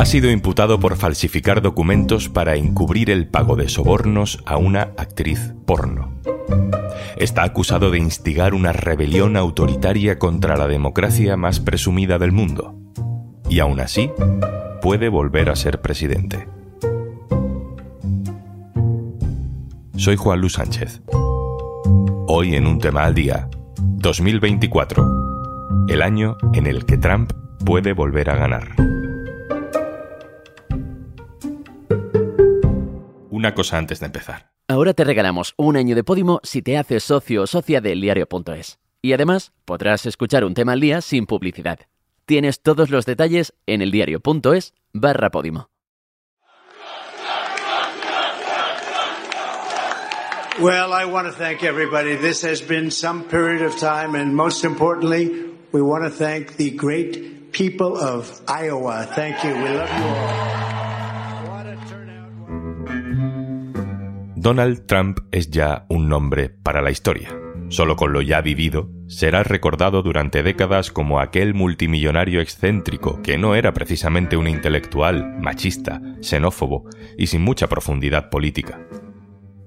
ha sido imputado por falsificar documentos para encubrir el pago de sobornos a una actriz porno. Está acusado de instigar una rebelión autoritaria contra la democracia más presumida del mundo. Y aún así, puede volver a ser presidente. Soy Juan Luis Sánchez. Hoy en un tema al día, 2024, el año en el que Trump puede volver a ganar. Una cosa antes de empezar. Ahora te regalamos un año de Podimo si te haces socio o socia del diario.es. Y además podrás escuchar un tema al día sin publicidad. Tienes todos los detalles en eldiario.es barra Podimo. Well, I want to thank everybody. This has been some period of time, and most importantly, we want to thank the great people of Iowa. Thank you. We love you all. Donald Trump es ya un nombre para la historia. Solo con lo ya vivido, será recordado durante décadas como aquel multimillonario excéntrico que no era precisamente un intelectual, machista, xenófobo y sin mucha profundidad política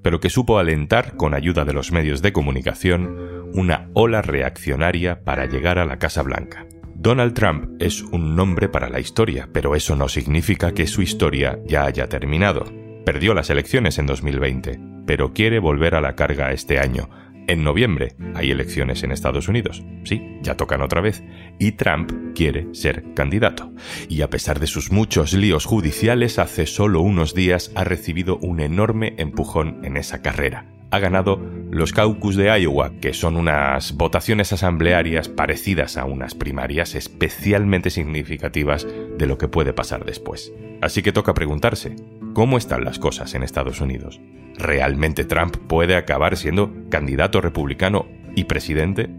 pero que supo alentar, con ayuda de los medios de comunicación, una ola reaccionaria para llegar a la Casa Blanca. Donald Trump es un nombre para la historia, pero eso no significa que su historia ya haya terminado. Perdió las elecciones en 2020, pero quiere volver a la carga este año, en noviembre hay elecciones en Estados Unidos. Sí, ya tocan otra vez. Y Trump quiere ser candidato. Y a pesar de sus muchos líos judiciales, hace solo unos días ha recibido un enorme empujón en esa carrera. Ha ganado los caucus de Iowa, que son unas votaciones asamblearias parecidas a unas primarias especialmente significativas de lo que puede pasar después. Así que toca preguntarse, ¿cómo están las cosas en Estados Unidos? ¿Realmente Trump puede acabar siendo candidato republicano y presidente?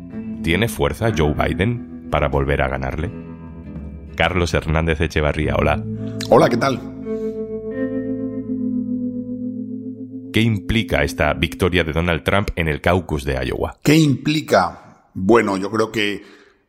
¿Tiene fuerza Joe Biden para volver a ganarle? Carlos Hernández Echevarría, hola. Hola, ¿qué tal? ¿Qué implica esta victoria de Donald Trump en el caucus de Iowa? ¿Qué implica? Bueno, yo creo que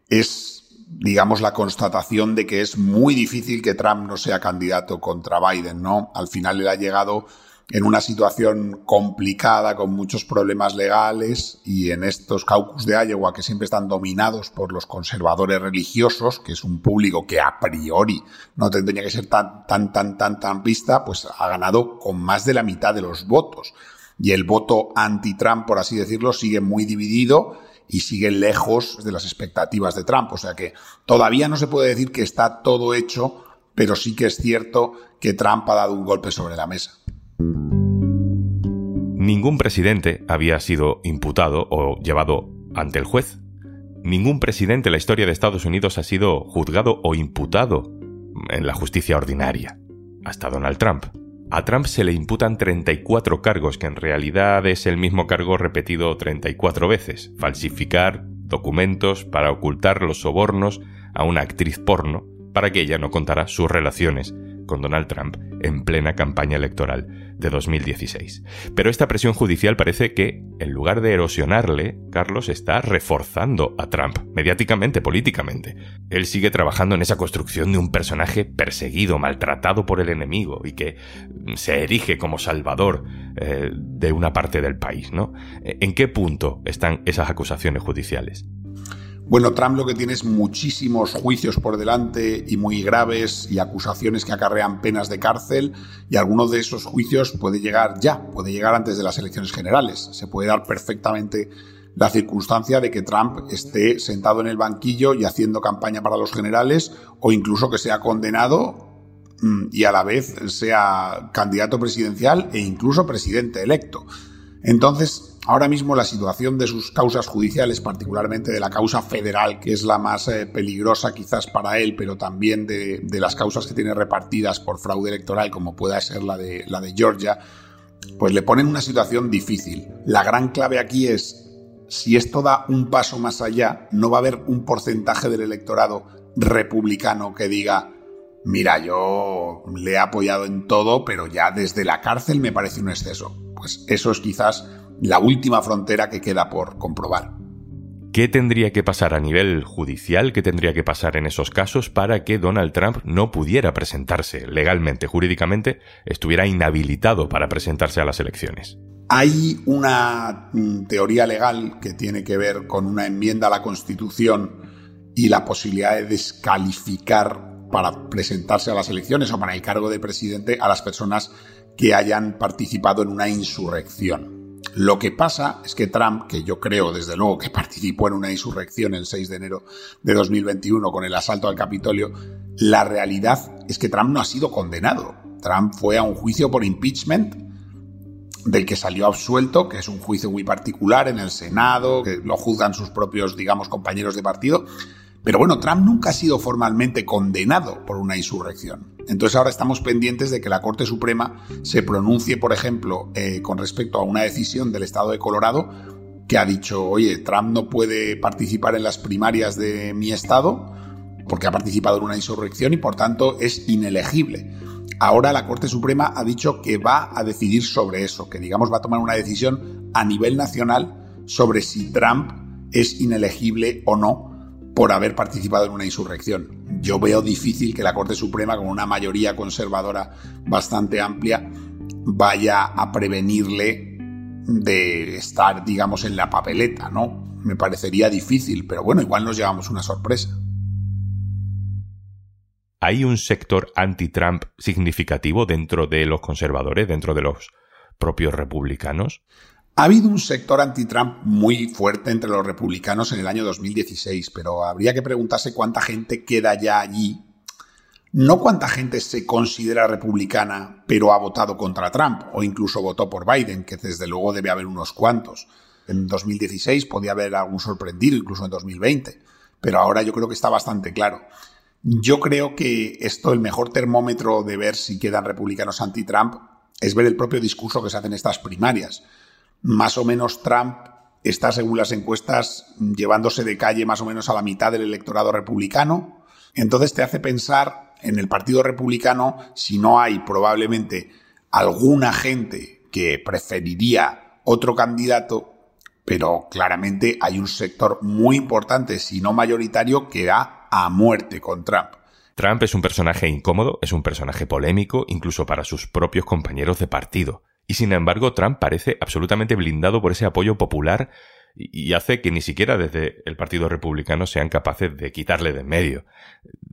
es, digamos, la constatación de que es muy difícil que Trump no sea candidato contra Biden, ¿no? Al final le ha llegado en una situación complicada, con muchos problemas legales, y en estos caucus de Iowa que siempre están dominados por los conservadores religiosos, que es un público que a priori no tendría que ser tan, tan, tan, tan, tan vista, pues ha ganado con más de la mitad de los votos. Y el voto anti-Trump, por así decirlo, sigue muy dividido y sigue lejos de las expectativas de Trump. O sea que todavía no se puede decir que está todo hecho, pero sí que es cierto que Trump ha dado un golpe sobre la mesa. Ningún presidente había sido imputado o llevado ante el juez. Ningún presidente en la historia de Estados Unidos ha sido juzgado o imputado en la justicia ordinaria. Hasta Donald Trump. A Trump se le imputan 34 cargos, que en realidad es el mismo cargo repetido 34 veces. Falsificar documentos para ocultar los sobornos a una actriz porno para que ella no contara sus relaciones con Donald Trump en plena campaña electoral de 2016. Pero esta presión judicial parece que, en lugar de erosionarle, Carlos está reforzando a Trump, mediáticamente, políticamente. Él sigue trabajando en esa construcción de un personaje perseguido, maltratado por el enemigo y que se erige como salvador eh, de una parte del país, ¿no? ¿En qué punto están esas acusaciones judiciales? Bueno, Trump lo que tiene es muchísimos juicios por delante y muy graves y acusaciones que acarrean penas de cárcel y alguno de esos juicios puede llegar ya, puede llegar antes de las elecciones generales. Se puede dar perfectamente la circunstancia de que Trump esté sentado en el banquillo y haciendo campaña para los generales o incluso que sea condenado mm, y a la vez sea candidato presidencial e incluso presidente electo. Entonces, ahora mismo la situación de sus causas judiciales, particularmente de la causa federal, que es la más eh, peligrosa quizás para él, pero también de, las causas que tiene repartidas por fraude electoral, como pueda ser la de, la de Georgia, pues le pone en una situación difícil. La gran clave aquí es, si esto da un paso más allá, no va a haber un porcentaje del electorado republicano que diga, mira, yo le he apoyado en todo, pero ya desde la cárcel me parece un exceso. Pues eso es quizás la última frontera que queda por comprobar. ¿Qué tendría que pasar a nivel judicial? ¿Qué tendría que pasar en esos casos para que Donald Trump no pudiera presentarse legalmente, jurídicamente, estuviera inhabilitado para presentarse a las elecciones? Hay una mm, teoría legal que tiene que ver con una enmienda a la Constitución y la posibilidad de descalificar para presentarse a las elecciones o para el cargo de presidente a las personas que hayan participado en una insurrección. Lo que pasa es que Trump, que yo creo desde luego que participó en una insurrección el 6 de enero de 2021 con el asalto al Capitolio, la realidad es que Trump no ha sido condenado. Trump fue a un juicio por impeachment del que salió absuelto, que es un juicio muy particular en el Senado, que lo juzgan sus propios, digamos, compañeros de partido, pero bueno, Trump nunca ha sido formalmente condenado por una insurrección. Entonces ahora estamos pendientes de que la Corte Suprema se pronuncie, por ejemplo, eh, con respecto a una decisión del Estado de Colorado que ha dicho, oye, Trump no puede participar en las primarias de mi Estado porque ha participado en una insurrección y por tanto es inelegible. Ahora la Corte Suprema ha dicho que va a decidir sobre eso, que digamos va a tomar una decisión a nivel nacional sobre si Trump es inelegible o no por haber participado en una insurrección. Yo veo difícil que la Corte Suprema, con una mayoría conservadora bastante amplia, vaya a prevenirle de estar, digamos, en la papeleta, ¿no? Me parecería difícil, pero bueno, igual nos llevamos una sorpresa. ¿Hay un sector anti-Trump significativo dentro de los conservadores, dentro de los propios republicanos? Ha habido un sector anti-Trump muy fuerte entre los republicanos en el año 2016, pero habría que preguntarse cuánta gente queda ya allí. No cuánta gente se considera republicana, pero ha votado contra Trump, o incluso votó por Biden, que desde luego debe haber unos cuantos. En 2016 podía haber algún sorprendido, incluso en 2020, pero ahora yo creo que está bastante claro. Yo creo que esto, el mejor termómetro de ver si quedan republicanos anti-Trump, es ver el propio discurso que se hace en estas primarias más o menos Trump está, según las encuestas, llevándose de calle más o menos a la mitad del electorado republicano. Entonces te hace pensar en el Partido Republicano si no hay probablemente alguna gente que preferiría otro candidato, pero claramente hay un sector muy importante, si no mayoritario, que va a muerte con Trump. Trump es un personaje incómodo, es un personaje polémico, incluso para sus propios compañeros de partido. Y sin embargo, Trump parece absolutamente blindado por ese apoyo popular y hace que ni siquiera desde el Partido Republicano sean capaces de quitarle de en medio.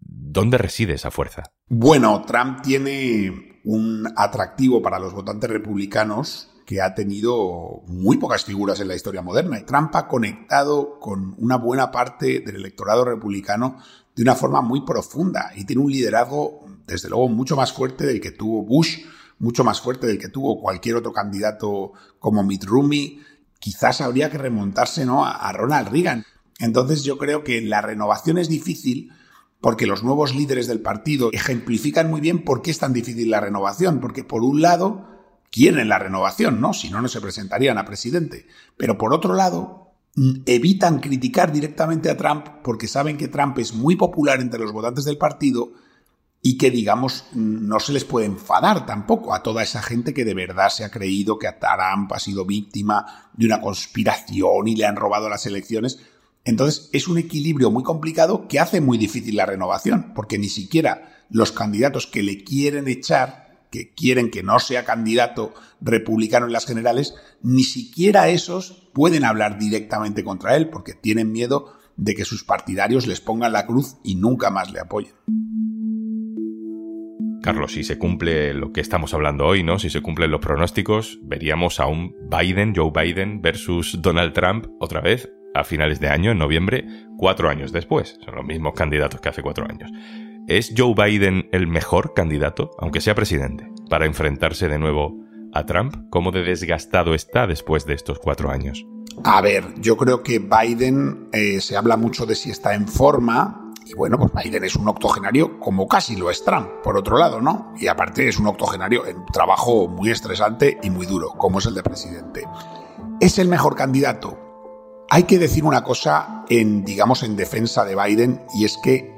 ¿Dónde reside esa fuerza? Bueno, Trump tiene un atractivo para los votantes republicanos que ha tenido muy pocas figuras en la historia moderna. Y Trump ha conectado con una buena parte del electorado republicano de una forma muy profunda y tiene un liderazgo, desde luego, mucho más fuerte del que tuvo Bush mucho más fuerte del que tuvo cualquier otro candidato como Mitt Romney. Quizás habría que remontarse ¿no? a Ronald Reagan. Entonces yo creo que la renovación es difícil porque los nuevos líderes del partido ejemplifican muy bien por qué es tan difícil la renovación. Porque por un lado quieren la renovación, ¿no? Si no, no se presentarían a presidente. Pero por otro lado, evitan criticar directamente a Trump porque saben que Trump es muy popular entre los votantes del partido y que, digamos, no se les puede enfadar tampoco a toda esa gente que de verdad se ha creído que Trump ha sido víctima de una conspiración y le han robado las elecciones. Entonces es un equilibrio muy complicado que hace muy difícil la renovación, porque ni siquiera los candidatos que le quieren echar, que quieren que no sea candidato republicano en las generales, ni siquiera esos pueden hablar directamente contra él, porque tienen miedo de que sus partidarios les pongan la cruz y nunca más le apoyen. Carlos, si se cumple lo que estamos hablando hoy, ¿no? Si se cumplen los pronósticos, veríamos a un Biden, Joe Biden versus Donald Trump otra vez a finales de año, en noviembre, cuatro años después. Son los mismos candidatos que hace cuatro años. ¿Es Joe Biden el mejor candidato, aunque sea presidente, para enfrentarse de nuevo a Trump? ¿Cómo de desgastado está después de estos cuatro años? A ver, yo creo que Biden eh, se habla mucho de si está en forma, y bueno, pues Biden es un octogenario como casi lo es Trump, por otro lado, ¿no? Y aparte es un octogenario en trabajo muy estresante y muy duro, como es el de presidente. ¿Es el mejor candidato? Hay que decir una cosa en, digamos, en defensa de Biden, y es que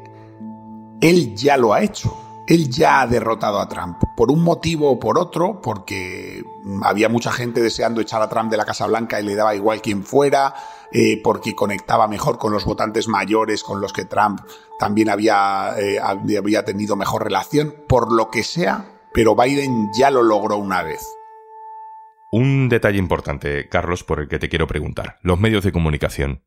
él ya lo ha hecho. Él ya ha derrotado a Trump, por un motivo o por otro, porque había mucha gente deseando echar a Trump de la Casa Blanca y le daba igual quién fuera, eh, porque conectaba mejor con los votantes mayores con los que Trump también había, eh, había tenido mejor relación, por lo que sea, pero Biden ya lo logró una vez. Un detalle importante, Carlos, por el que te quiero preguntar. Los medios de comunicación.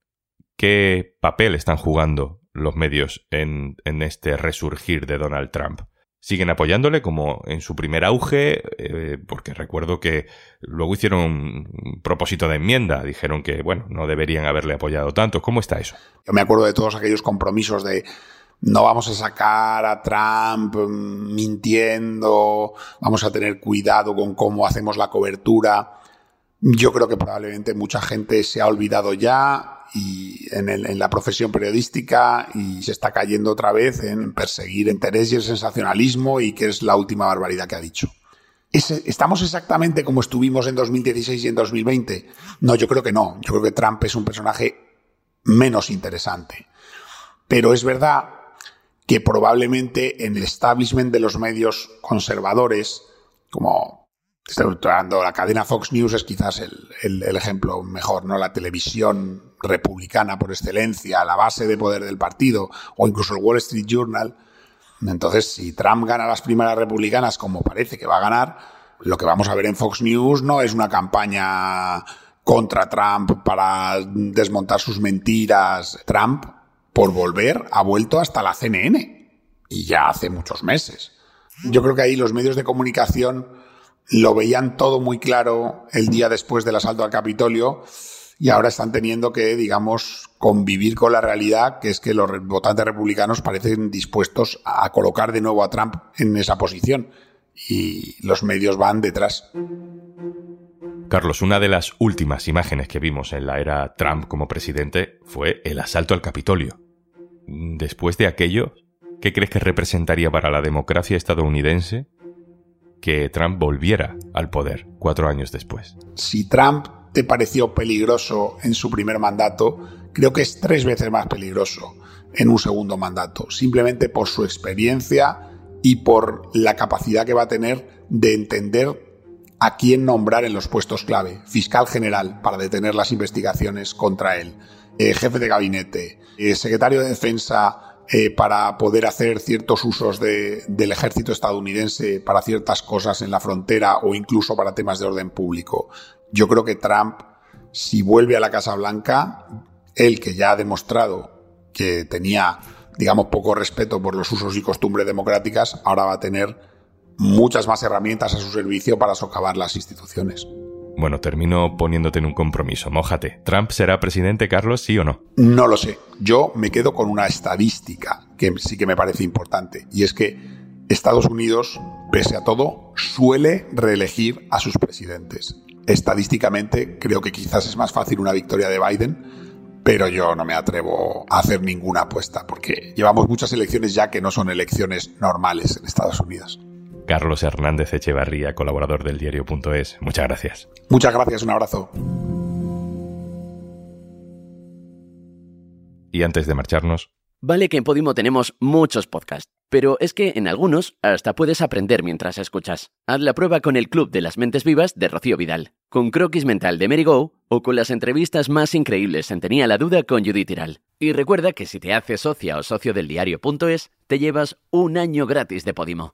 ¿Qué papel están jugando los medios en, este resurgir de Donald Trump? siguen apoyándole como en su primer auge, eh, porque recuerdo que luego hicieron un propósito de enmienda, dijeron que, bueno, no deberían haberle apoyado tanto. ¿Cómo está eso? Yo me acuerdo de todos aquellos compromisos de no vamos a sacar a Trump mm, mintiendo, vamos a tener cuidado con cómo hacemos la cobertura. Yo creo que probablemente mucha gente se ha olvidado ya y en, la profesión periodística y se está cayendo otra vez en perseguir interés y el sensacionalismo y que es la última barbaridad que ha dicho. ¿Estamos exactamente como estuvimos en 2016 y en 2020? No, yo creo que no. Yo creo que Trump es un personaje menos interesante. Pero es verdad que probablemente en el establishment de los medios conservadores, como la cadena Fox News es quizás el, el, ejemplo mejor, ¿no? La televisión republicana por excelencia, la base de poder del partido, o incluso el Wall Street Journal. Entonces, si Trump gana las primeras republicanas, como parece que va a ganar, lo que vamos a ver en Fox News no es una campaña contra Trump para desmontar sus mentiras. Trump por volver ha vuelto hasta la CNN y ya hace muchos meses. Yo creo que ahí los medios de comunicación lo veían todo muy claro el día después del asalto al Capitolio y ahora están teniendo que, digamos, convivir con la realidad, que es que los votantes republicanos parecen dispuestos a colocar de nuevo a Trump en esa posición y los medios van detrás. Carlos, una de las últimas imágenes que vimos en la era Trump como presidente fue el asalto al Capitolio. Después de aquello, ¿qué crees que representaría para la democracia estadounidense que Trump volviera al poder cuatro años después? Si Trump te pareció peligroso en su primer mandato, creo que es tres veces más peligroso en un segundo mandato, simplemente por su experiencia y por la capacidad que va a tener de entender a quién nombrar en los puestos clave. Fiscal general para detener las investigaciones contra él, eh, jefe de gabinete, eh, secretario de defensa eh, para poder hacer ciertos usos del ejército estadounidense para ciertas cosas en la frontera o incluso para temas de orden público. Yo creo que Trump, si vuelve a la Casa Blanca, él que ya ha demostrado que tenía, digamos, poco respeto por los usos y costumbres democráticas, ahora va a tener muchas más herramientas a su servicio para socavar las instituciones. Bueno, termino poniéndote en un compromiso. Mójate. ¿Trump será presidente, Carlos, sí o no? No lo sé. Yo me quedo con una estadística que sí que me parece importante. Y es que Estados Unidos, pese a todo, suele reelegir a sus presidentes. Estadísticamente, creo que quizás es más fácil una victoria de Biden, pero yo no me atrevo a hacer ninguna apuesta, porque llevamos muchas elecciones ya que no son elecciones normales en Estados Unidos. Carlos Hernández Echevarría, colaborador del diario.es. Muchas gracias. Muchas gracias, un abrazo. Y antes de marcharnos... Vale que en Podimo tenemos muchos podcasts, pero es que en algunos hasta puedes aprender mientras escuchas. Haz la prueba con el Club de las Mentes Vivas de Rocío Vidal, con Croquis Mental de Mary Go o con las entrevistas más increíbles en Tenía la Duda con Judith Tiral. Y recuerda que si te haces socia o socio del diario.es, te llevas un año gratis de Podimo.